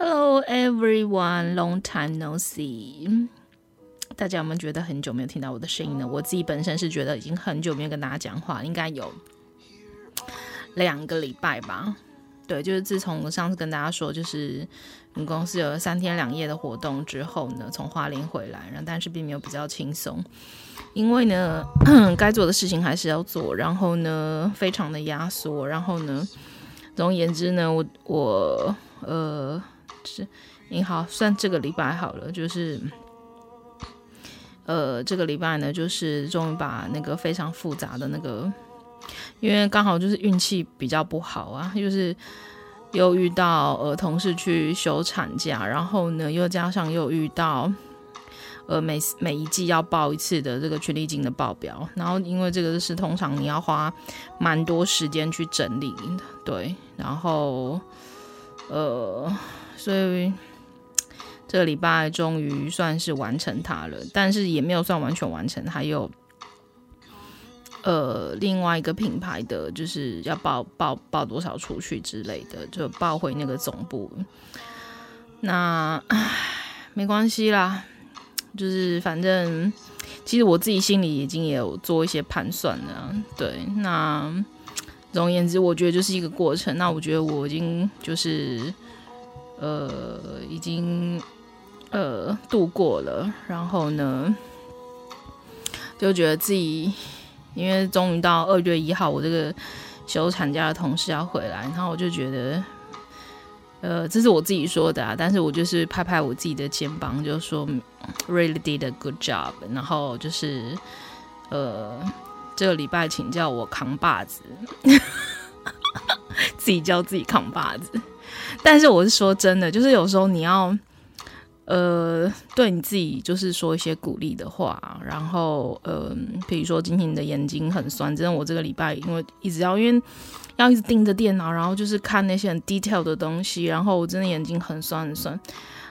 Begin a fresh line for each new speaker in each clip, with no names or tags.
Hello everyone, long time no see。大家有没有觉得很久没有听到我的声音呢？我自己本身是觉得已经很久没有跟大家讲话，应该有两个礼拜吧。对，就是自从我上次跟大家说，就是我们公司有三天两夜的活动之后呢，从花莲回来，然后但是并没有比较轻松，因为呢，该做的事情还是要做，然后呢，非常的压缩，然后呢，总而言之呢，我我呃。是，你好，算这个礼拜好了，就是，呃，这个礼拜呢，就是终于把那个非常复杂的那个，因为刚好就是运气比较不好啊，就是又遇到呃同事去休产假，然后呢又加上又遇到呃每每一季要报一次的这个权利金的报表，然后因为这个是通常你要花蛮多时间去整理，对，然后呃。所以这个礼拜终于算是完成它了，但是也没有算完全完成，还有呃另外一个品牌的就是要报报报多少出去之类的，就报回那个总部。那唉，没关系啦，就是反正其实我自己心里已经也有做一些盘算了。对，那总而言之，我觉得就是一个过程。那我觉得我已经就是。呃，已经呃度过了，然后呢，就觉得自己，因为终于到二月一号，我这个休产假的同事要回来，然后我就觉得，呃，这是我自己说的啊，但是我就是拍拍我自己的肩膀，就说 really did a good job，然后就是呃，这个礼拜请叫我扛把子，自己叫自己扛把子。但是我是说真的，就是有时候你要，呃，对你自己就是说一些鼓励的话，然后，呃，比如说今天你的眼睛很酸，真的，我这个礼拜因为一直要，因为要一直盯着电脑，然后就是看那些很 detail 的东西，然后我真的眼睛很酸很酸。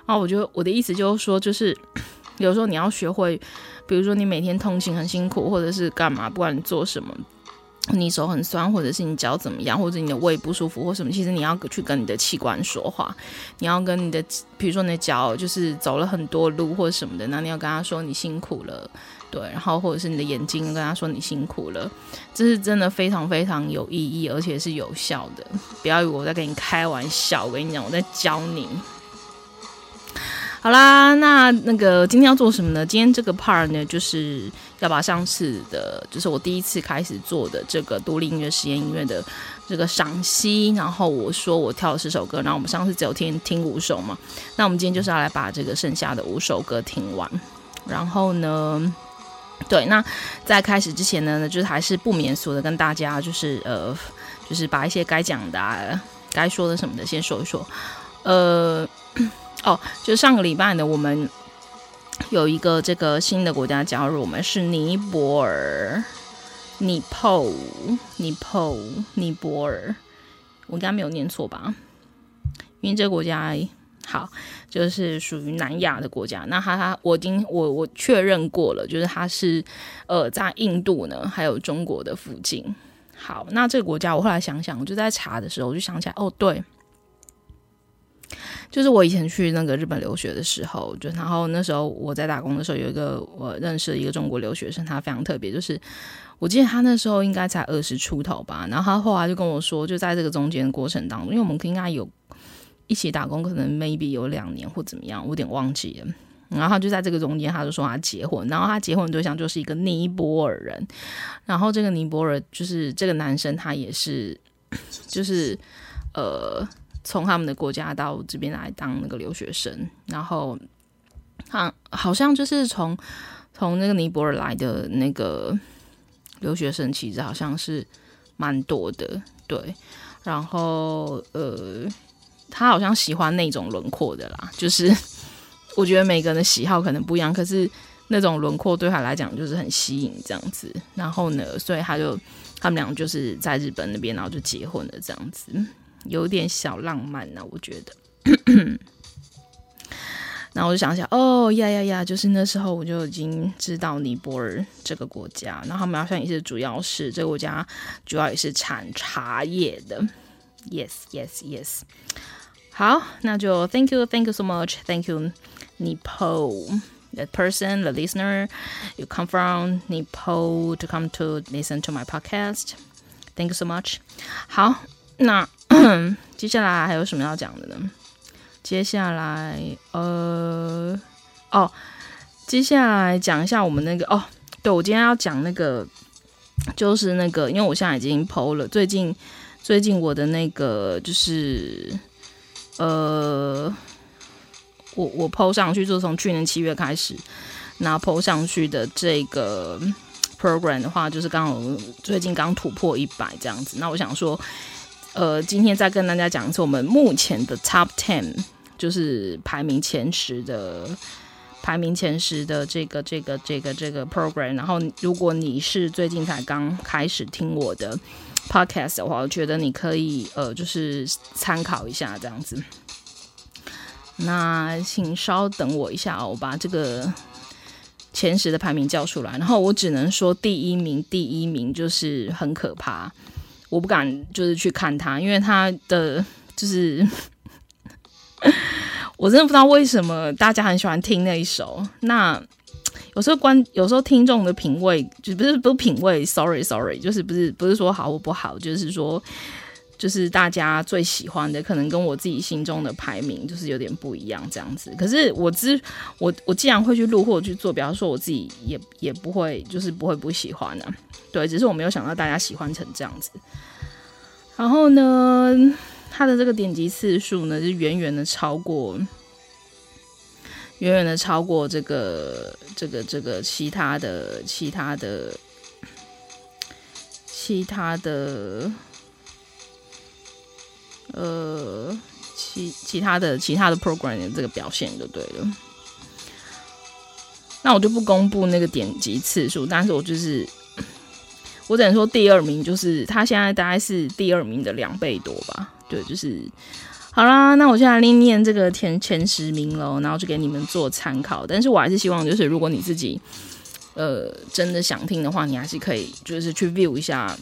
然后我觉得我的意思就是说，就是有时候你要学会，比如说你每天通勤很辛苦，或者是干嘛，不管你做什么。你手很酸，或者是你脚怎么样，或者你的胃不舒服或什么，其实你要去跟你的器官说话，你要跟你的，比如说你的脚就是走了很多路或者什么的，那你要跟他说你辛苦了，对，然后或者是你的眼睛跟他说你辛苦了，这是真的非常非常有意义，而且是有效的。不要以为我在跟你开玩笑，我跟你讲，我在教你。好啦，那那个今天要做什么呢？今天这个 part 呢，就是要把上次的，就是我第一次开始做的这个独立音乐实验音乐的这个赏析，然后我说我跳了十首歌，然后我们上次只有听听五首嘛，那我们今天就是要来把这个剩下的五首歌听完。然后呢，对，那在开始之前呢，就是还是不免俗的跟大家就是呃，就是把一些该讲的、啊、该说的什么的先说一说，呃。哦，就上个礼拜呢，我们有一个这个新的国家加入，我们是尼泊尔，尼泊，尼泊，尼泊尔，我应该没有念错吧？因为这个国家好，就是属于南亚的国家。那它它，我已经我我确认过了，就是它是呃在印度呢，还有中国的附近。好，那这个国家我后来想想，我就在查的时候，我就想起来，哦，对。就是我以前去那个日本留学的时候，就然后那时候我在打工的时候，有一个我认识的一个中国留学生，他非常特别，就是我记得他那时候应该才二十出头吧，然后他后来就跟我说，就在这个中间的过程当中，因为我们应该有一起打工，可能 maybe 有两年或怎么样，我有点忘记了。然后他就在这个中间，他就说他结婚，然后他结婚对象就是一个尼泊尔人，然后这个尼泊尔就是这个男生，他也是就是呃。从他们的国家到这边来当那个留学生，然后他好像就是从从那个尼泊尔来的那个留学生，其实好像是蛮多的，对。然后呃，他好像喜欢那种轮廓的啦，就是 我觉得每个人的喜好可能不一样，可是那种轮廓对他来讲就是很吸引这样子。然后呢，所以他就他们俩就是在日本那边，然后就结婚了这样子。有点小浪漫呢、我觉得。那我就想想，哦呀呀呀，就是那时候我就已经知道尼泊尔这个国家，然后他们好像也是主要是这个国家主要也是产茶叶的。Yes, yes, yes。好，那就 Thank you, Thank you so much, Thank you, Nepal, the person, the listener, you come from Nepal to come to listen to my podcast. Thank you so much. 好，那 接下来还有什么要讲的呢？接下来，呃，哦，接下来讲一下我们那个哦，对，我今天要讲那个，就是那个，因为我现在已经 PO 了，最近最近我的那个就是，呃，我我 PO 上去，就从去年七月开始，那 PO 上去的这个 program 的话，就是刚好最近刚突破一百这样子，那我想说，呃，今天再跟大家讲一次我们目前的 Top Ten。就是排名前十的，排名前十的这个这个这个这个 program。然后，如果你是最近才刚开始听我的 podcast 的话，我觉得你可以呃，就是参考一下这样子。那请稍等我一下哦，我把这个前十的排名叫出来。然后我只能说，第一名，第一名就是很可怕，我不敢就是去看他，因为他的就是。我真的不知道为什么大家很喜欢听那一首。那有时候观，有时候听众的品味就不是不是品味，sorry sorry，就是不是不是说好或不好，就是说就是大家最喜欢的，可能跟我自己心中的排名就是有点不一样这样子。可是我之我我既然会去录或者去做，比方说我自己也也不会就是不会不喜欢呢、啊。对，只是我没有想到大家喜欢成这样子。然后呢？它的这个点击次数呢，就远远的超过，远远的超过这个这个这个其他的其他的其他的呃其其他的其他的 program 的这个表现就对了。那我就不公布那个点击次数，但是我就是我只能说第二名就是他现在大概是第二名的两倍多吧。对，就是好啦。那我现在念念这个前前十名喽，然后就给你们做参考。但是我还是希望，就是如果你自己呃真的想听的话，你还是可以就是去 view 一下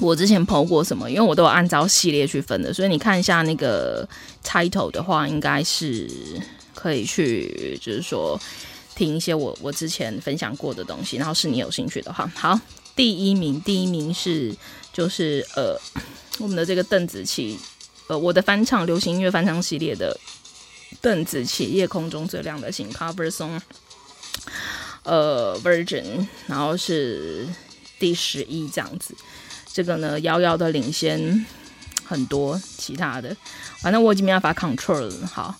我之前 po 过什么，因为我都有按照系列去分的。所以你看一下那个 title 的话，应该是可以去就是说听一些我我之前分享过的东西。然后是你有兴趣的话，好，第一名，第一名是就是呃。我们的这个邓紫棋，呃，我的翻唱流行音乐翻唱系列的邓紫棋《夜空中最亮的星》Cover Song，呃，Version，然后是第十一这样子，这个呢遥遥的领先很多其他的，反正我已经没办法 control 了。好，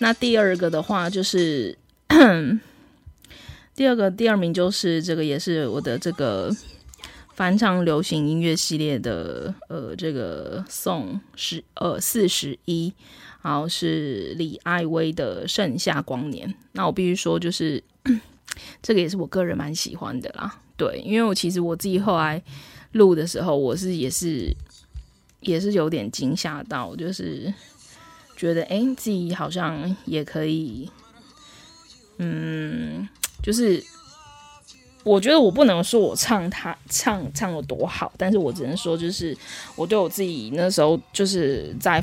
那第二个的话就是 第二个第二名就是这个也是我的这个。翻唱流行音乐系列的呃，这个宋十呃四十一，然后是李艾薇的《盛夏光年》。那我必须说，就是 这个也是我个人蛮喜欢的啦。对，因为我其实我自己后来录的时候，我是也是也是有点惊吓到，就是觉得哎，自己好像也可以，嗯，就是。我觉得我不能说我唱他唱唱有多好，但是我只能说，就是我对我自己那时候就是在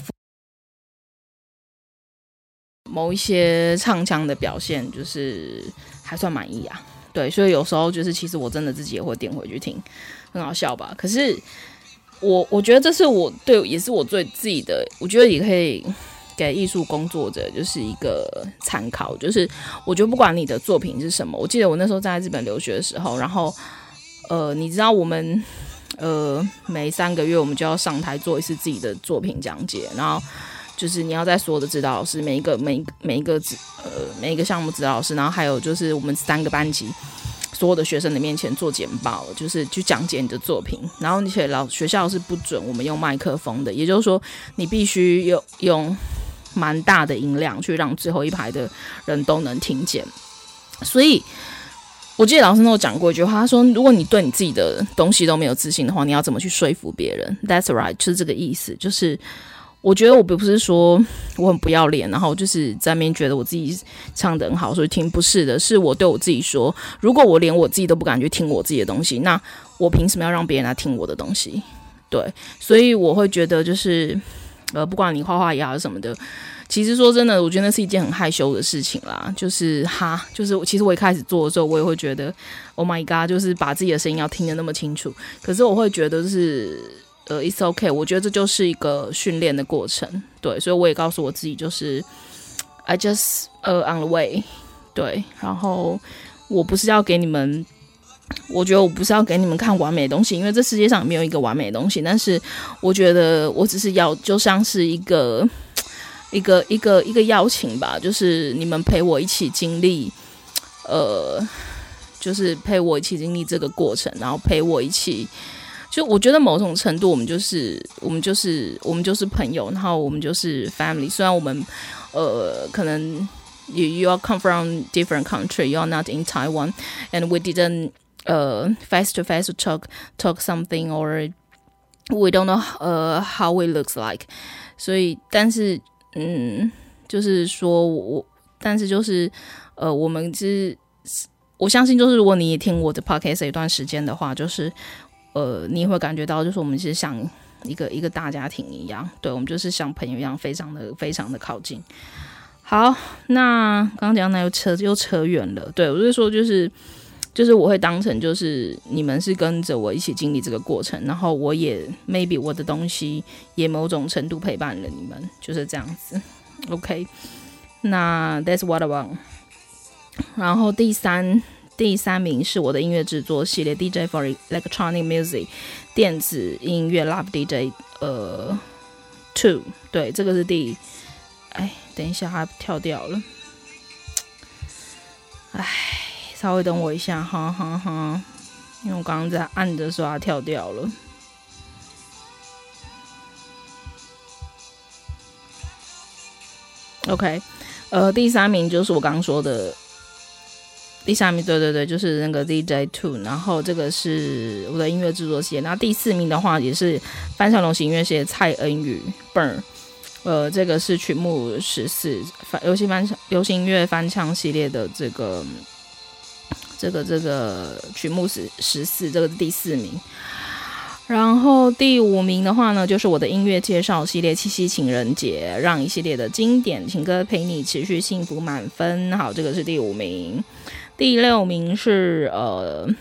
某一些唱腔的表现，就是还算满意啊。对，所以有时候就是其实我真的自己也会点回去听，很好笑吧？可是我我觉得这是我对也是我最自己的，我觉得也可以。给艺术工作者就是一个参考，就是我觉得不管你的作品是什么，我记得我那时候在日本留学的时候，然后呃，你知道我们呃每三个月我们就要上台做一次自己的作品讲解，然后就是你要在所有的指导老师每一个每每一个指呃每一个项目指导老师，然后还有就是我们三个班级所有的学生的面前做简报，就是去讲解你的作品，然后而且老学校是不准我们用麦克风的，也就是说你必须用用。蛮大的音量，去让最后一排的人都能听见。所以，我记得老师都讲过一句话，他说：“如果你对你自己的东西都没有自信的话，你要怎么去说服别人？”That's right，就是这个意思。就是我觉得我并不是说我很不要脸，然后就是在那边觉得我自己唱得很好，所以听不是的。是我对我自己说，如果我连我自己都不敢去听我自己的东西，那我凭什么要让别人来听我的东西？对，所以我会觉得就是。呃，不管你画画也好什么的，其实说真的，我觉得那是一件很害羞的事情啦。就是哈，就是其实我一开始做的时候，我也会觉得，Oh my God，就是把自己的声音要听得那么清楚。可是我会觉得是，呃，It's okay，我觉得这就是一个训练的过程。对，所以我也告诉我自己，就是 I just 呃 on the way。对，然后我不是要给你们。我觉得我不是要给你们看完美东西，因为这世界上没有一个完美的东西。但是我觉得我只是要，就像是一个一个一个一个邀请吧，就是你们陪我一起经历，呃，就是陪我一起经历这个过程，然后陪我一起。就我觉得某种程度，我们就是我们就是我们就是朋友，然后我们就是 family。虽然我们呃可能 you you are come from different country, you are not in Taiwan, and we didn't. 呃，face to face talk talk something or we don't know 呃、uh, how it looks like，所以但是嗯，就是说我但是就是呃，我们是我相信就是如果你也听我的 podcast 一段时间的话，就是呃，你会感觉到就是我们是像一个一个大家庭一样，对，我们就是像朋友一样，非常的非常的靠近。好，那刚刚讲那又扯又扯远了，对，我就是说就是。就是我会当成就是你们是跟着我一起经历这个过程，然后我也 maybe 我的东西也某种程度陪伴了你们，就是这样子。OK，那 That's what I want。然后第三第三名是我的音乐制作系列 DJ for Electronic Music 电子音乐 Love DJ 呃 Two，对，这个是第哎，等一下它跳掉了，哎。稍微等我一下，哈哈哈，因为我刚刚在按的时候它跳掉了。OK，呃，第三名就是我刚刚说的，第三名，对对对，就是那个 DJ Two，然后这个是我的音乐制作系列。那第四名的话也是翻唱流行音乐系列蔡恩宇 Burn，呃，这个是曲目十四翻流行翻唱流行音乐翻唱系列的这个。这个这个曲目十十四，这个是第四名。然后第五名的话呢，就是我的音乐介绍系列《七夕情人节》，让一系列的经典情歌陪你持续幸福满分。好，这个是第五名。第六名是呃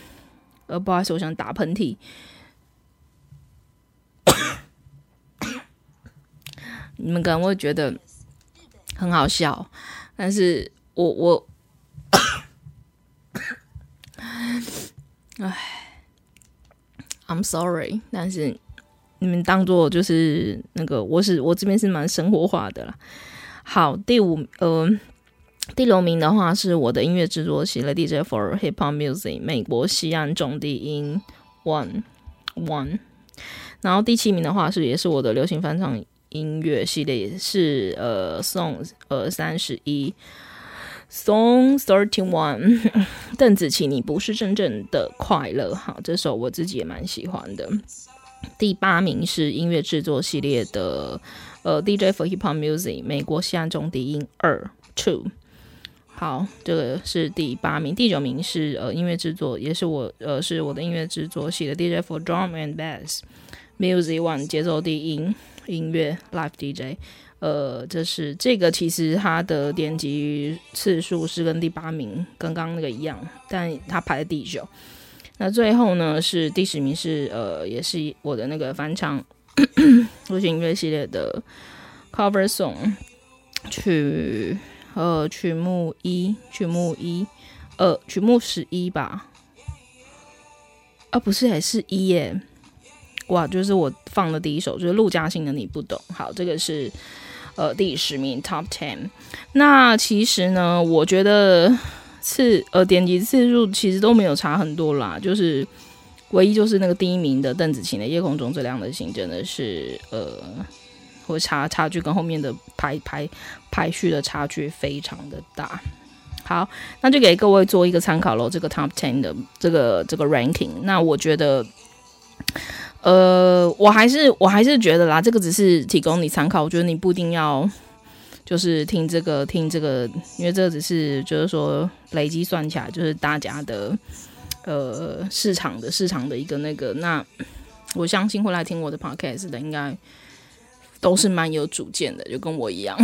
呃，不好意思，我想打喷嚏。你们可能会觉得很好笑，但是我我。唉，I'm sorry，但是你们当做就是那个，我是我这边是蛮生活化的啦。好，第五呃第六名的话是我的音乐制作系列 DJ for Hip Hop Music 美国西岸重低音 One One，然后第七名的话是也是我的流行翻唱音乐系列，是呃 Song 呃三十一。Song Thirty One，邓紫棋，你不是真正的快乐。好，这首我自己也蛮喜欢的。第八名是音乐制作系列的，呃，DJ for Hip Hop Music，美国西岸重低音二 Two。好，这个是第八名。第九名是呃音乐制作，也是我呃是我的音乐制作系的 DJ for Drum and Bass Music One，节奏低音音乐 Live DJ。呃，这是这个，其实它的点击次数是跟第八名刚刚那个一样，但它排在第九。那最后呢是第十名是呃，也是我的那个翻唱 流行音乐系列的 cover song 曲，呃，曲目一，曲目一，呃，曲目十一吧？啊，不是，还是一耶？哇，就是我放的第一首，就是陆嘉欣的《你不懂》。好，这个是。呃，第十名 Top Ten。那其实呢，我觉得次呃点击次数其实都没有差很多啦，就是唯一就是那个第一名的邓紫棋的《夜空中最亮的星》真的是呃，会差差距跟后面的排排排序的差距非常的大。好，那就给各位做一个参考喽，这个 Top Ten 的这个这个 ranking。那我觉得。呃，我还是我还是觉得啦，这个只是提供你参考。我觉得你不一定要就是听这个听这个，因为这只是就是说累积算起来就是大家的呃市场的市场的一个那个。那我相信会来听我的 podcast 的应该都是蛮有主见的，就跟我一样，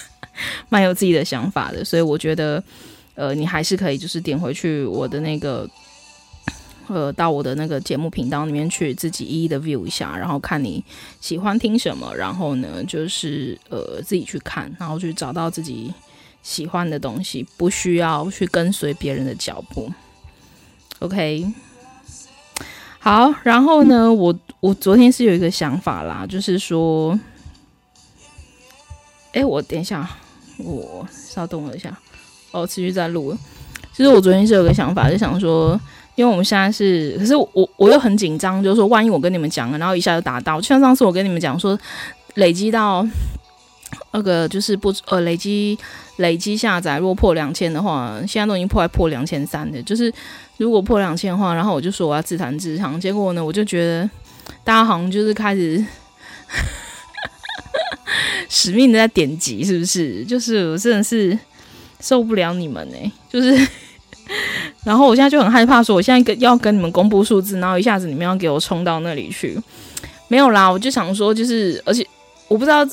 蛮有自己的想法的。所以我觉得，呃，你还是可以就是点回去我的那个，呃，到我的那个节目频道里面去自己一一的 view 一下，然后看你喜欢听什么，然后呢，就是呃自己去看，然后去找到自己喜欢的东西，不需要去跟随别人的脚步。OK。好，然后呢，我我昨天是有一个想法啦，就是说，哎，我等一下，我稍等我一下，哦，持续在录。其实我昨天是有个想法，就想说，因为我们现在是，可是我我又很紧张，就是说，万一我跟你们讲了，然后一下就达到，就像上次我跟你们讲说，累积到那个就是不呃累积累积下载，如果破两千的话，现在都已经破破两千三的，就是。如果破两千的话，然后我就说我要自弹自唱，结果呢，我就觉得大家好像就是开始 使命的在点击，是不是？就是我真的是受不了你们呢、就是，然后我现在就很害怕，说我现在跟要跟你们公布数字，然后一下子你们要给我冲到那里去，没有啦，我就想说，就是，而且我不知道。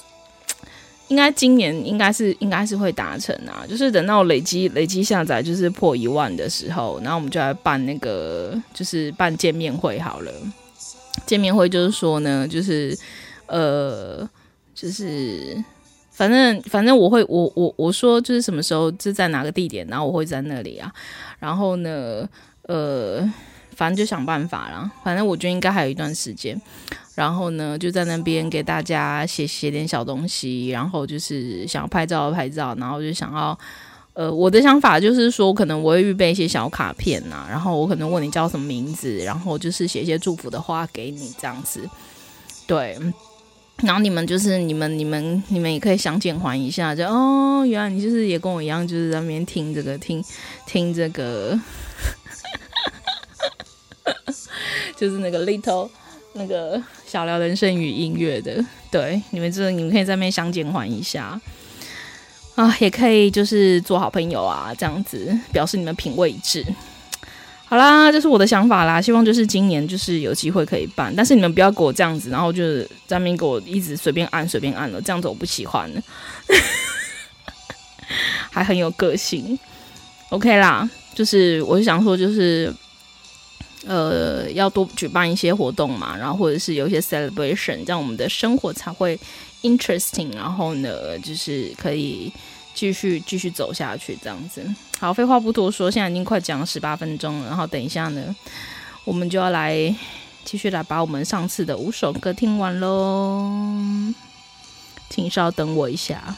应该今年应该是应该是会达成啊，就是等到累积累积下载就是破一万的时候，然后我们就来办那个就是办见面会好了。见面会就是说呢，就是呃，就是反正反正我会我我我说就是什么时候就在哪个地点，然后我会在那里啊。然后呢，呃，反正就想办法啦。反正我觉得应该还有一段时间。然后呢，就在那边给大家写写点小东西，然后就是想要拍照拍照，然后就想要，呃，我的想法就是说，可能我会预备一些小卡片呐、啊，然后我可能问你叫什么名字，然后就是写一些祝福的话给你这样子，对，然后你们就是你们你们你们也可以相见欢一下，就哦，原来你就是也跟我一样，就是在那边听这个听听这个，就是那个 little。那个小聊人生与音乐的，对，你们这你们可以在那边相见欢一下啊，也可以就是做好朋友啊，这样子表示你们品味一致。好啦，这是我的想法啦，希望就是今年就是有机会可以办，但是你们不要给我这样子，然后就是在那边给我一直随便按随便按了，这样子我不喜欢，还很有个性。OK 啦，就是我是想说就是。呃，要多举办一些活动嘛，然后或者是有一些 celebration，这样我们的生活才会 interesting。然后呢，就是可以继续继续走下去这样子。好，废话不多说，现在已经快讲了十八分钟了。然后等一下呢，我们就要来继续来把我们上次的五首歌听完喽。请稍等我一下。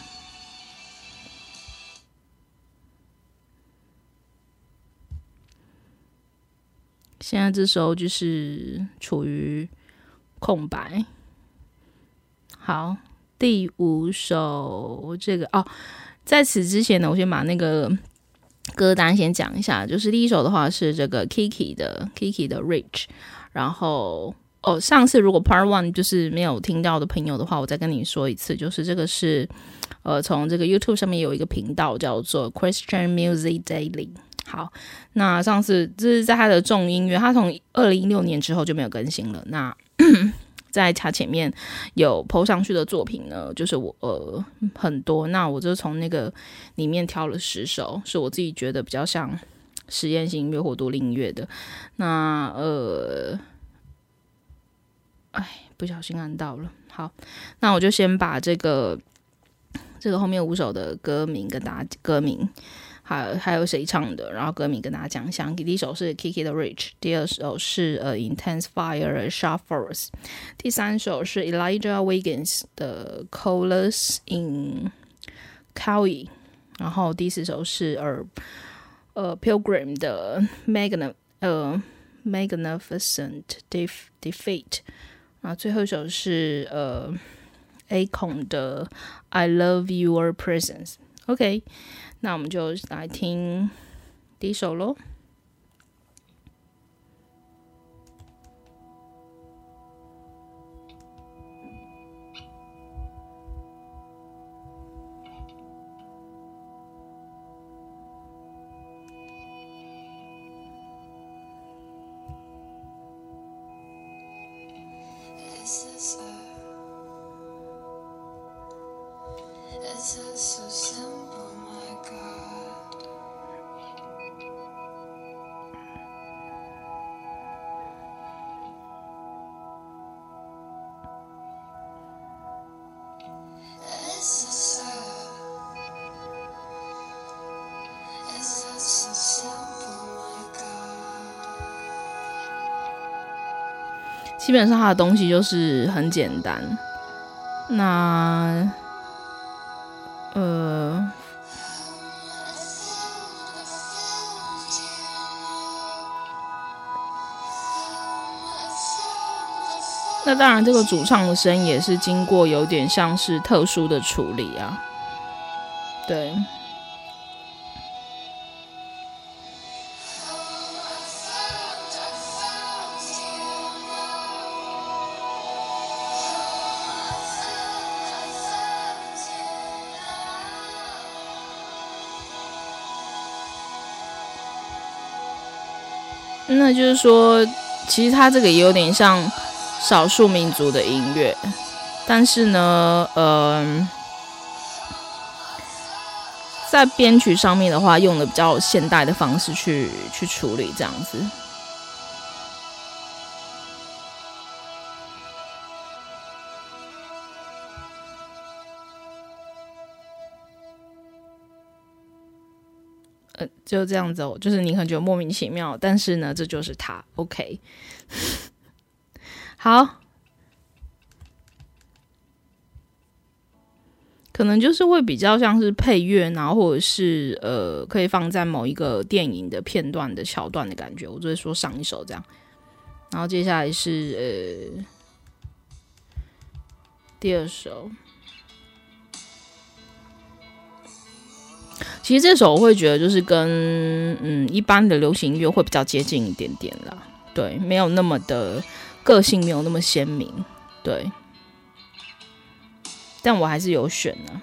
现在这时候就是处于空白。好，第五首这个哦，在此之前呢，我先把那个歌单先讲一下。就是第一首的话是这个 Kiki 的 Kiki 的 Rich，然后哦，上次如果 Part One 就是没有听到的朋友的话，我再跟你说一次，就是这个是呃，从这个 YouTube 上面有一个频道叫做 Christian Music Daily。好，那上次这是在他的重音乐，他从二零一六年之后就没有更新了。那 在他前面有 po 上去的作品呢，就是我呃很多，那我就从那个里面挑了十首，是我自己觉得比较像实验性音乐或独立音乐的。那呃，哎，不小心按到了。好，那我就先把这个这个后面五首的歌名跟大家歌名。还有还有谁唱的？然后歌名跟大家讲一下。第一首是 Kiki 的 Rich，第二首是呃 Intense Fire Sharp Force，第三首是 Elijah Wiggins 的 Colors in Kauai，然后第四首是呃呃 Pilgrim 的 Magn 呃 Magnificent Defeat，然后最后一首是呃 Akon 的 I Love Your Presence。OK。那我们就来听第一首喽基本上它的东西就是很简单，那呃，那当然这个主唱的声音也是经过有点像是特殊的处理啊，对。那就是说，其实它这个也有点像少数民族的音乐，但是呢，呃，在编曲上面的话，用的比较现代的方式去去处理，这样子。就这样子哦，就是你可能觉得莫名其妙，但是呢，这就是他，OK。好，可能就是会比较像是配乐，然后或者是呃，可以放在某一个电影的片段的桥段的感觉。我就会说上一首这样，然后接下来是呃第二首。其实这首我会觉得就是跟嗯一般的流行音乐会比较接近一点点啦，对，没有那么的个性，没有那么鲜明，对，但我还是有选呢、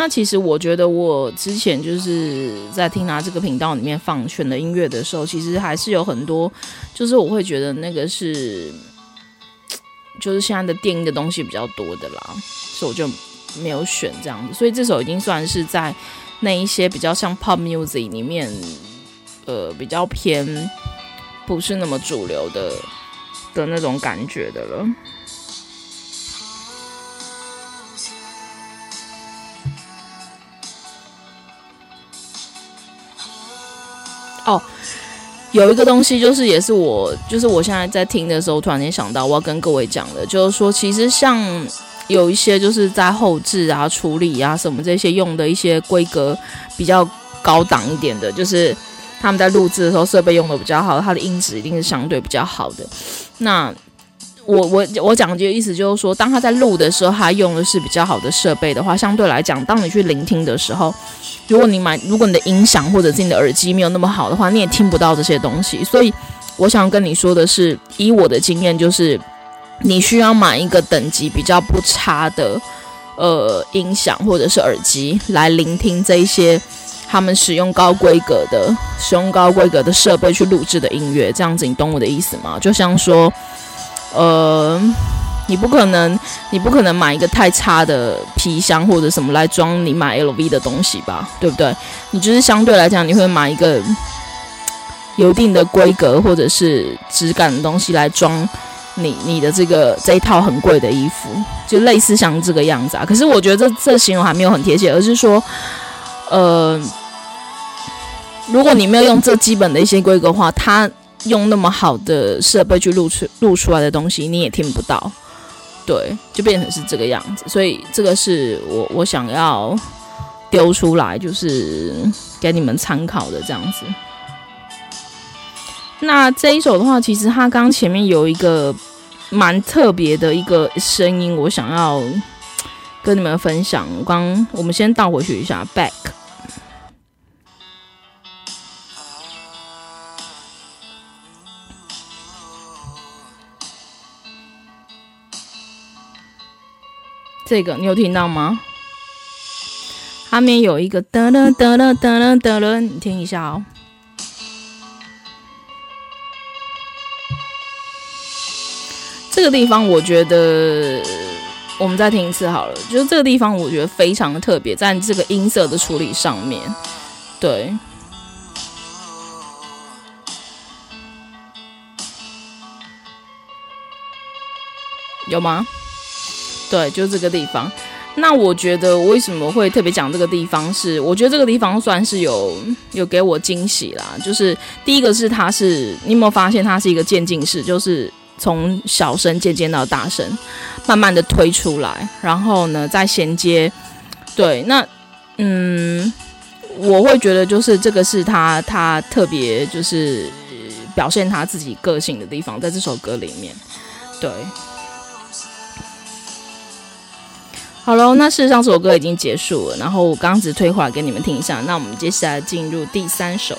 那其实我觉得，我之前就是在听他这个频道里面放选的音乐的时候，其实还是有很多，就是我会觉得那个是，就是现在的电音的东西比较多的啦，所以我就没有选这样子。所以这首已经算是在那一些比较像 pop music 里面，呃，比较偏不是那么主流的的那种感觉的了。有一个东西就是，也是我，就是我现在在听的时候，突然间想到，我要跟各位讲的，就是说，其实像有一些就是在后置啊、处理啊什么这些用的一些规格比较高档一点的，就是他们在录制的时候设备用的比较好，它的音质一定是相对比较好的。那我我我讲的意思就是说，当他在录的时候，他用的是比较好的设备的话，相对来讲，当你去聆听的时候，如果你买，如果你的音响或者是你的耳机没有那么好的话，你也听不到这些东西。所以，我想跟你说的是，以我的经验，就是你需要买一个等级比较不差的呃音响或者是耳机来聆听这一些他们使用高规格的、使用高规格的设备去录制的音乐。这样子，你懂我的意思吗？就像说。呃，你不可能，你不可能买一个太差的皮箱或者什么来装你买 LV 的东西吧，对不对？你就是相对来讲，你会买一个有一定的规格或者是质感的东西来装你你的这个这一套很贵的衣服，就类似像这个样子啊。可是我觉得这这形容还没有很贴切，而是说，呃，如果你没有用这基本的一些规格的话，它。用那么好的设备去录出录出来的东西，你也听不到。对，就变成是这个样子。所以这个是我我想要丢出来，就是给你们参考的这样子。那这一首的话，其实它刚前面有一个蛮特别的一个声音，我想要跟你们分享。刚我们先倒回去一下，back。这个你有听到吗？后面有一个得了得了得了得了，你听一下哦。这个地方我觉得，我们再听一次好了。就是这个地方，我觉得非常的特别，在这个音色的处理上面，对，有吗？对，就这个地方。那我觉得为什么会特别讲这个地方是？是我觉得这个地方算是有有给我惊喜啦。就是第一个是它是，你有没有发现它是一个渐进式？就是从小声渐渐到大声，慢慢的推出来，然后呢再衔接。对，那嗯，我会觉得就是这个是他他特别就是表现他自己个性的地方，在这首歌里面，对。好喽，那事实上这首歌已经结束了，然后我刚刚只推回来给你们听一下。那我们接下来进入第三首。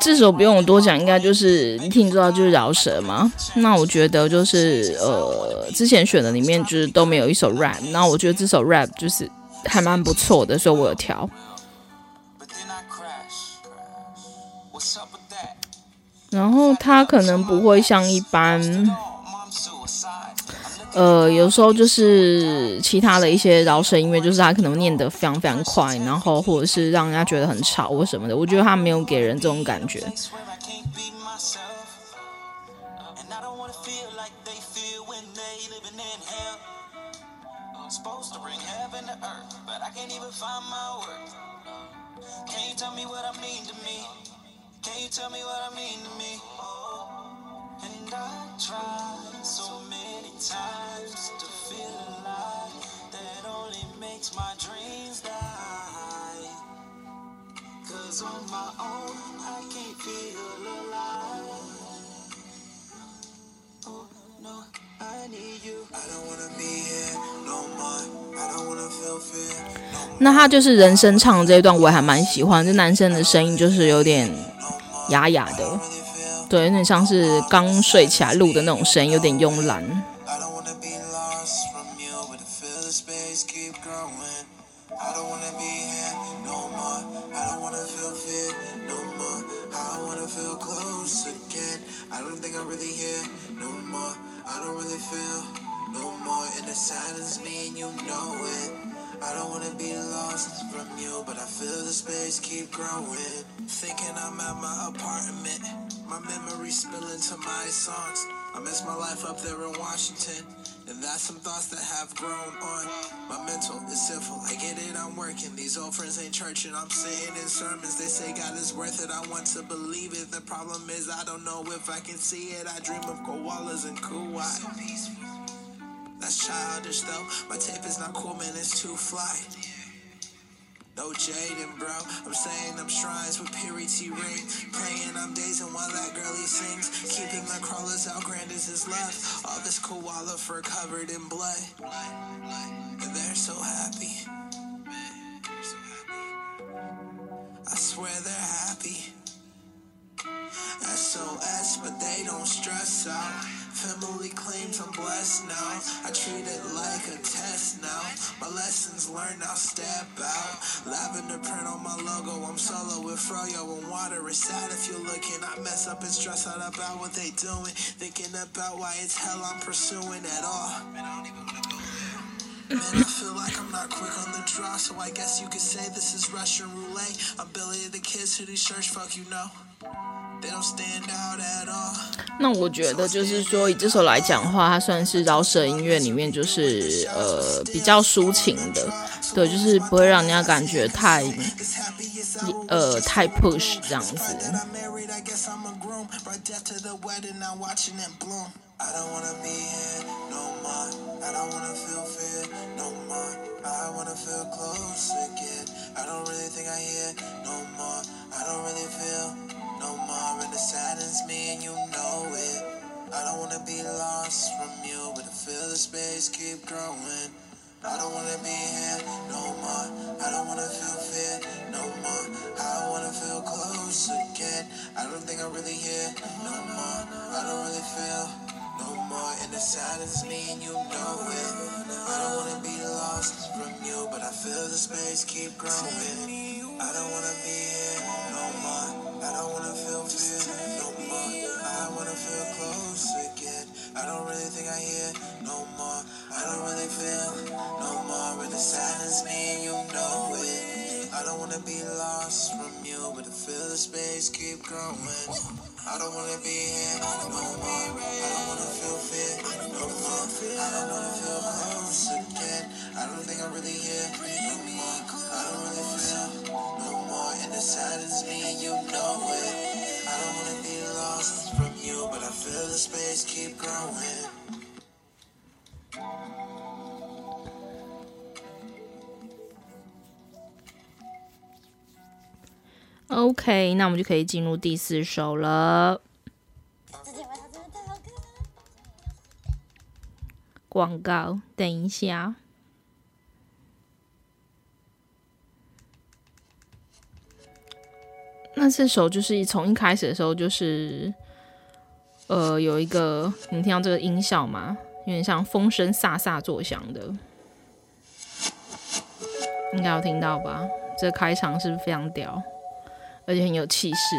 这首不用我多讲，应该就是你听知道就是饶舌嘛。那我觉得就是呃，之前选的里面就是都没有一首 rap，那我觉得这首 rap 就是还蛮不错的，所以我有调。然后他可能不会像一般。呃，有时候就是其他的一些饶舌音乐，就是他可能念得非常非常快，然后或者是让人家觉得很吵或什么的。我觉得他没有给人这种感觉。那他就是人声唱的这一段我还蛮喜欢这男生的声音就是有点哑哑的对有点像是刚睡起来录的那种声音有点慵懒。
I don't wanna be lost from you, but I feel the space keep growing. Thinking I'm at my apartment, my memories spilling to my songs. I miss my life up there in Washington, and that's some thoughts that have grown on. My mental is sinful, I get it, I'm working. These old friends ain't churching, I'm sitting in sermons. They say God is worth it, I want to believe it. The problem is, I don't know if I can see it. I dream of koalas and kuwait. So that's childish though. My tape is not cool, man, it's too fly. No jaden, bro. I'm saying I'm shrines with purity ring. Playing I'm dazing while that girlie sings. Keeping the crawlers out grand as his left. All this koala fur covered in blood. And they're so happy. I swear they're happy. SOS, but they don't stress out. Family claims I'm blessed now. I treat it like a test now. My lessons learned, I'll step out. Lavender print on my logo. I'm solo with Froyo and water. It's sad if you're looking. I mess up and stress out about what they doing. Thinking about why it's hell I'm pursuing at all. Man, I feel like I'm not quick on the draw, so I guess you could say this is Russian roulette. I'm Billy the Kids who these shirts, fuck you know.
那我觉得就是说，以这首来讲的话，它算是饶舌音乐里面就是呃比较抒情的，对，就是不会让人家感觉太呃太 push 这样子。
No more, and it saddens me, and you know it. I don't wanna be lost from you, but I feel the space keep growing. I don't wanna be here no more. I don't wanna feel fear no more. I wanna feel close again. I don't think I'm really here no more. I don't really feel no more, and it saddens me, and you know it. I don't wanna be lost from you, but I feel the space keep growing. I don't wanna be here. I don't wanna feel fear no more. I wanna feel close again. I don't really think I hear no more. I don't really feel no more. It saddens me, you know it. I don't wanna be lost from you, but I feel the space keep growing. I don't wanna be here no more. I don't wanna feel fear no more. I don't wanna feel close again. I don't think I'm really hear no more. I don't really feel
ok 那我们就可以进入第四首了。广告等一下。那这首就是从一开始的时候，就是呃有一个，你听到这个音效吗？有点像风声飒飒作响的，应该有听到吧？这开场是不是非常屌？而且很有气势。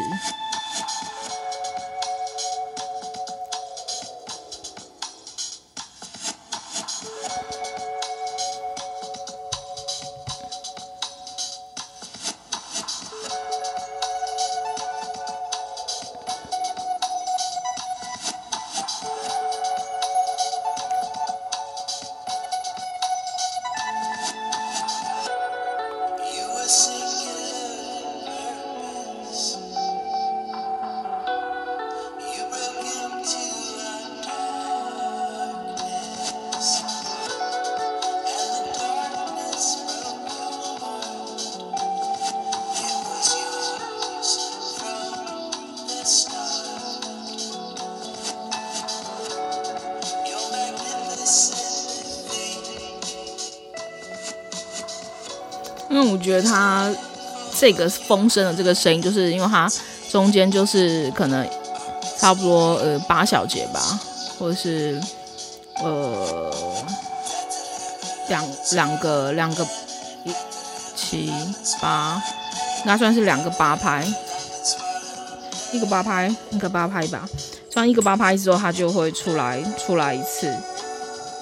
我觉得他这个风声的这个声音，就是因为它中间就是可能差不多呃八小节吧，或者是呃两两个两个一七八，那算是两个八拍，一个八拍，一个八拍吧。算一个八拍之后，它就会出来出来一次。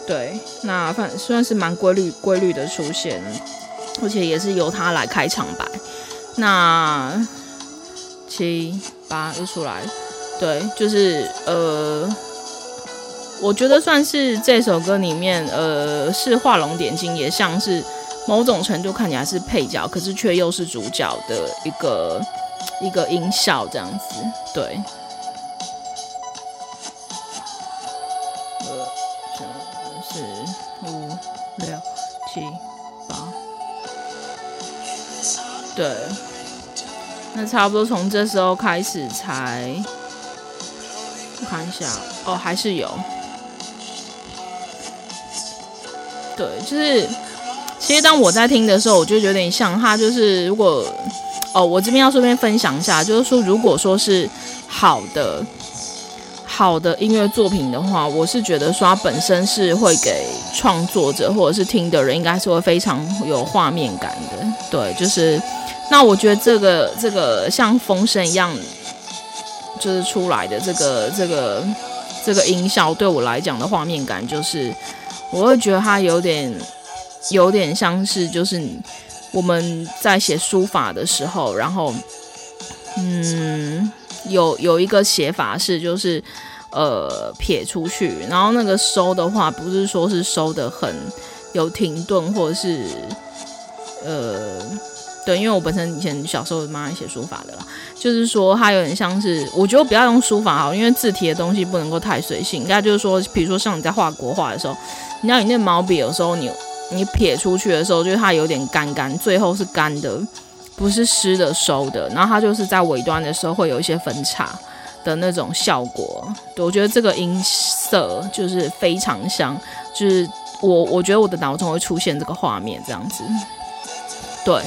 对，那反算是蛮规律规律的出现。而且也是由他来开场白，那七八又出来，对，就是呃，我觉得算是这首歌里面呃是画龙点睛，也像是某种程度看起来是配角，可是却又是主角的一个一个音效这样子，对。呃，三、四、五、六、七对，那差不多从这时候开始才，我看一下。哦，还是有，对，就是其实当我在听的时候，我就有点像他，就是如果哦，我这边要顺便分享一下，就是说如果说是好的好的音乐作品的话，我是觉得说它本身是会给创作者或者是听的人，应该是会非常有画面感的。对，就是那我觉得这个这个像风声一样，就是出来的这个这个这个音效，对我来讲的画面感，就是我会觉得它有点有点像是就是我们在写书法的时候，然后嗯。有有一个写法是，就是呃撇出去，然后那个收的话，不是说是收的很有停顿，或者是呃对，因为我本身以前小时候蛮爱写书法的啦，就是说它有点像是，我觉得不要用书法好，因为字体的东西不能够太随性，应该就是说，比如说像你在画国画的时候，你知道你那毛笔有时候你你撇出去的时候，就是它有点干干，最后是干的。不是湿的收的，然后它就是在尾端的时候会有一些分叉的那种效果。对，我觉得这个音色就是非常像，就是我我觉得我的脑中会出现这个画面这样子。对，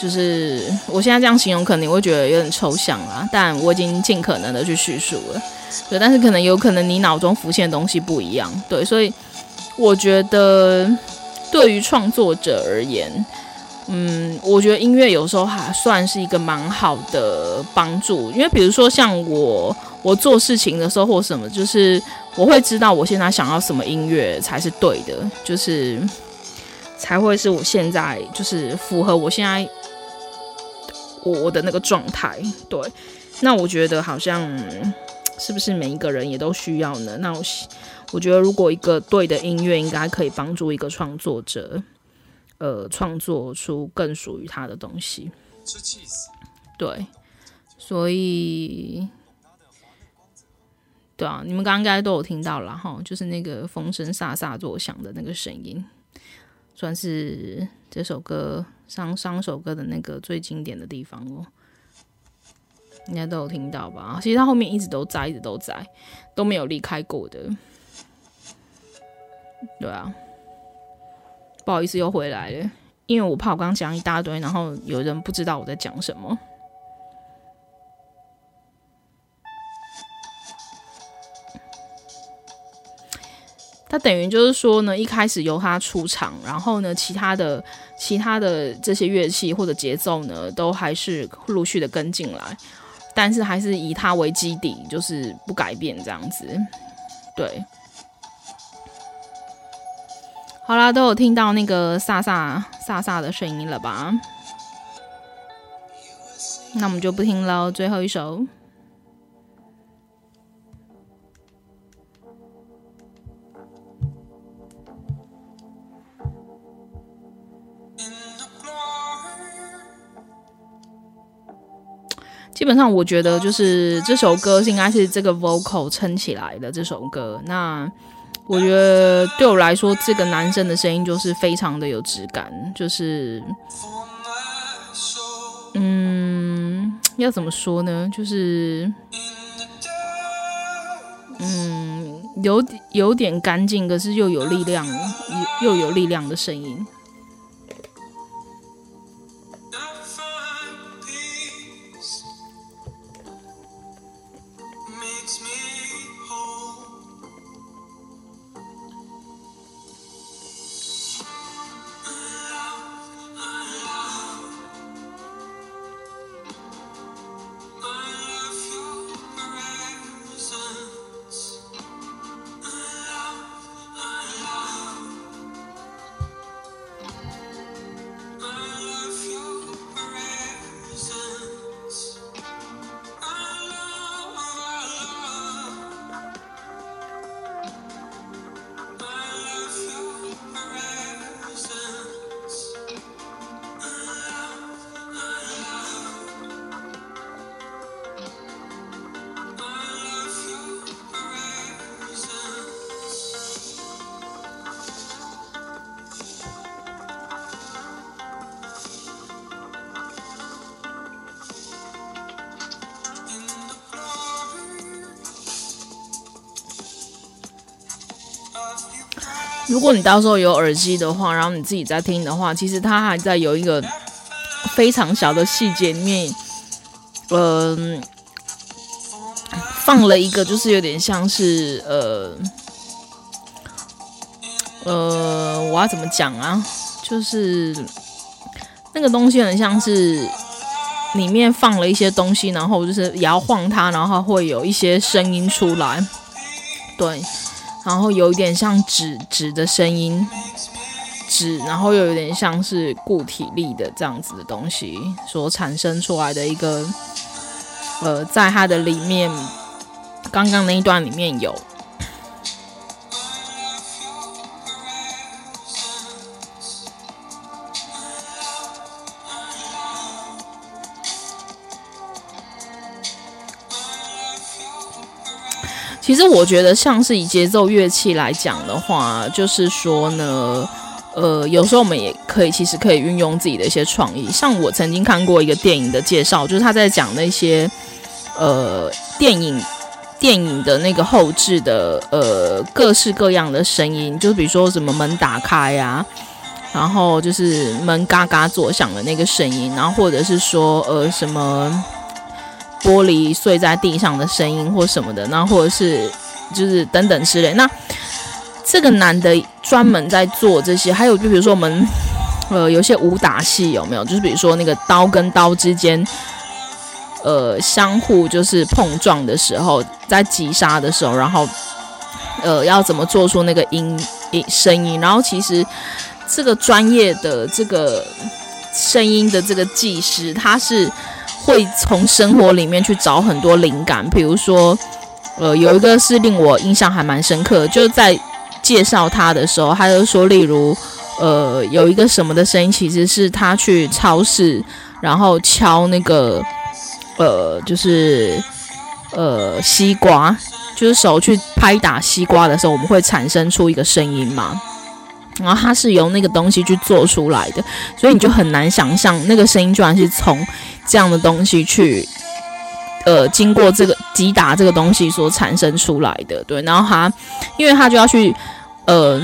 就是我现在这样形容，可能你会觉得有点抽象啊，但我已经尽可能的去叙述了。对，但是可能有可能你脑中浮现的东西不一样。对，所以我觉得对于创作者而言。嗯，我觉得音乐有时候还算是一个蛮好的帮助，因为比如说像我，我做事情的时候或什么，就是我会知道我现在想要什么音乐才是对的，就是才会是我现在就是符合我现在我的那个状态。对，那我觉得好像是不是每一个人也都需要呢？那我我觉得如果一个对的音乐，应该可以帮助一个创作者。呃，创作出更属于他的东西。对，所以，对啊，你们刚刚应该都有听到了哈，就是那个风声飒飒作响的那个声音，算是这首歌上上首歌的那个最经典的地方哦。应该都有听到吧？其实他后面一直都在，一直都在，都没有离开过的。对啊。不好意思，又回来了，因为我怕我刚讲一大堆，然后有人不知道我在讲什么。他等于就是说呢，一开始由他出场，然后呢，其他的其他的这些乐器或者节奏呢，都还是陆续的跟进来，但是还是以他为基底，就是不改变这样子，对。好啦，都有听到那个飒飒飒飒的声音了吧？那我们就不听了，最后一首。基本上，我觉得就是这首歌是应该是这个 vocal 撑起来的这首歌。那。我觉得对我来说，这个男生的声音就是非常的有质感，就是，嗯，要怎么说呢？就是，嗯，有有点干净，可是又有力量，又有力量的声音。如果你到时候有耳机的话，然后你自己在听的话，其实它还在有一个非常小的细节里面，嗯、呃，放了一个，就是有点像是呃呃，我要怎么讲啊？就是那个东西很像是里面放了一些东西，然后就是摇晃它，然后会有一些声音出来，对，然后有一点像纸纸的声音，纸，然后又有点像是固体力的这样子的东西所产生出来的一个，呃，在它的里面。刚刚那一段里面有，其实我觉得像是以节奏乐器来讲的话，就是说呢，呃，有时候我们也可以其实可以运用自己的一些创意。像我曾经看过一个电影的介绍，就是他在讲那些呃电影。电影的那个后置的呃各式各样的声音，就是比如说什么门打开呀，然后就是门嘎嘎作响的那个声音，然后或者是说呃什么玻璃碎在地上的声音或什么的，那或者是就是等等之类。那这个男的专门在做这些，还有就比如说我们呃有些武打戏有没有？就是比如说那个刀跟刀之间。呃，相互就是碰撞的时候，在击杀的时候，然后，呃，要怎么做出那个音音声音？然后，其实这个专业的这个声音的这个技师，他是会从生活里面去找很多灵感。比如说，呃，有一个是令我印象还蛮深刻，就在介绍他的时候，他就说，例如，呃，有一个什么的声音，其实是他去超市，然后敲那个。呃，就是呃，西瓜，就是手去拍打西瓜的时候，我们会产生出一个声音嘛。然后它是由那个东西去做出来的，所以你就很难想象那个声音居然是从这样的东西去，呃，经过这个击打这个东西所产生出来的。对，然后他，因为他就要去，呃，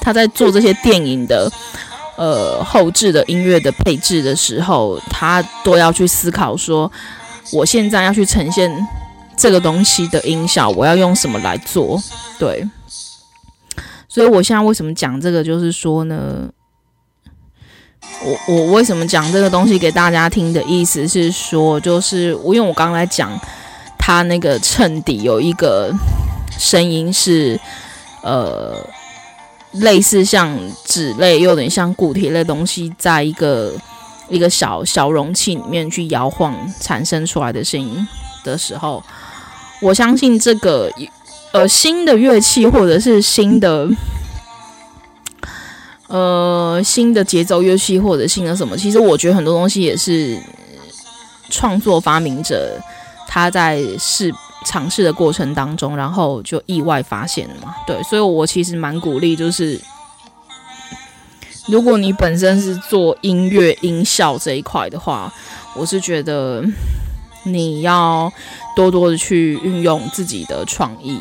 他在做这些电影的。呃，后置的音乐的配置的时候，他都要去思考说，我现在要去呈现这个东西的音效，我要用什么来做？对，所以我现在为什么讲这个，就是说呢，我我为什么讲这个东西给大家听的意思是说，就是我因为我刚才讲他那个衬底有一个声音是，呃。类似像纸类，又有点像固体类东西，在一个一个小小容器里面去摇晃，产生出来的声音的时候，我相信这个呃新的乐器或者是新的呃新的节奏乐器或者新的什么，其实我觉得很多东西也是创作发明者他在试。尝试的过程当中，然后就意外发现了嘛，对，所以我其实蛮鼓励，就是如果你本身是做音乐音效这一块的话，我是觉得你要多多的去运用自己的创意，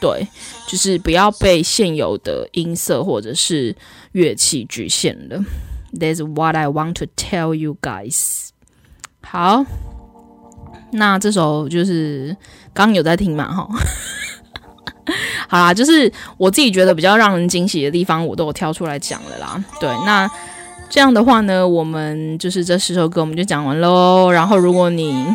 对，就是不要被现有的音色或者是乐器局限了。That's what I want to tell you guys。好。那这首就是刚刚有在听嘛，哈，好啦，就是我自己觉得比较让人惊喜的地方，我都有挑出来讲了啦。对，那这样的话呢，我们就是这十首歌我们就讲完喽。然后如果你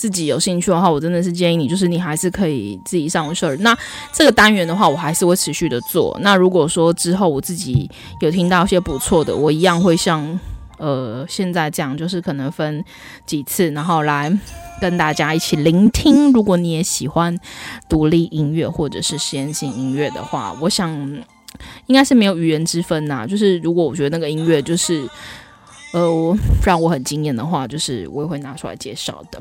自己有兴趣的话，我真的是建议你，就是你还是可以自己上网 search。那这个单元的话，我还是会持续的做。那如果说之后我自己有听到一些不错的，我一样会像。呃，现在这样就是可能分几次，然后来跟大家一起聆听。如果你也喜欢独立音乐或者是实验性音乐的话，我想应该是没有语言之分呐。就是如果我觉得那个音乐就是呃让我很惊艳的话，就是我也会拿出来介绍的。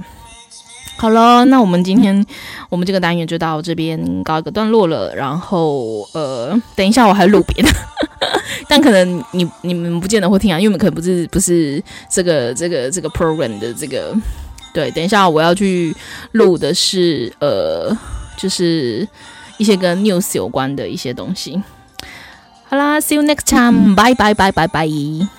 好了，那我们今天我们这个单元就到这边告一个段落了。然后呃，等一下我还录别的。但可能你你们不见得会听啊，因为我们可能不是不是这个这个这个 program 的这个对。等一下我要去录的是呃，就是一些跟 news 有关的一些东西。好啦，see you next time，拜拜拜拜拜。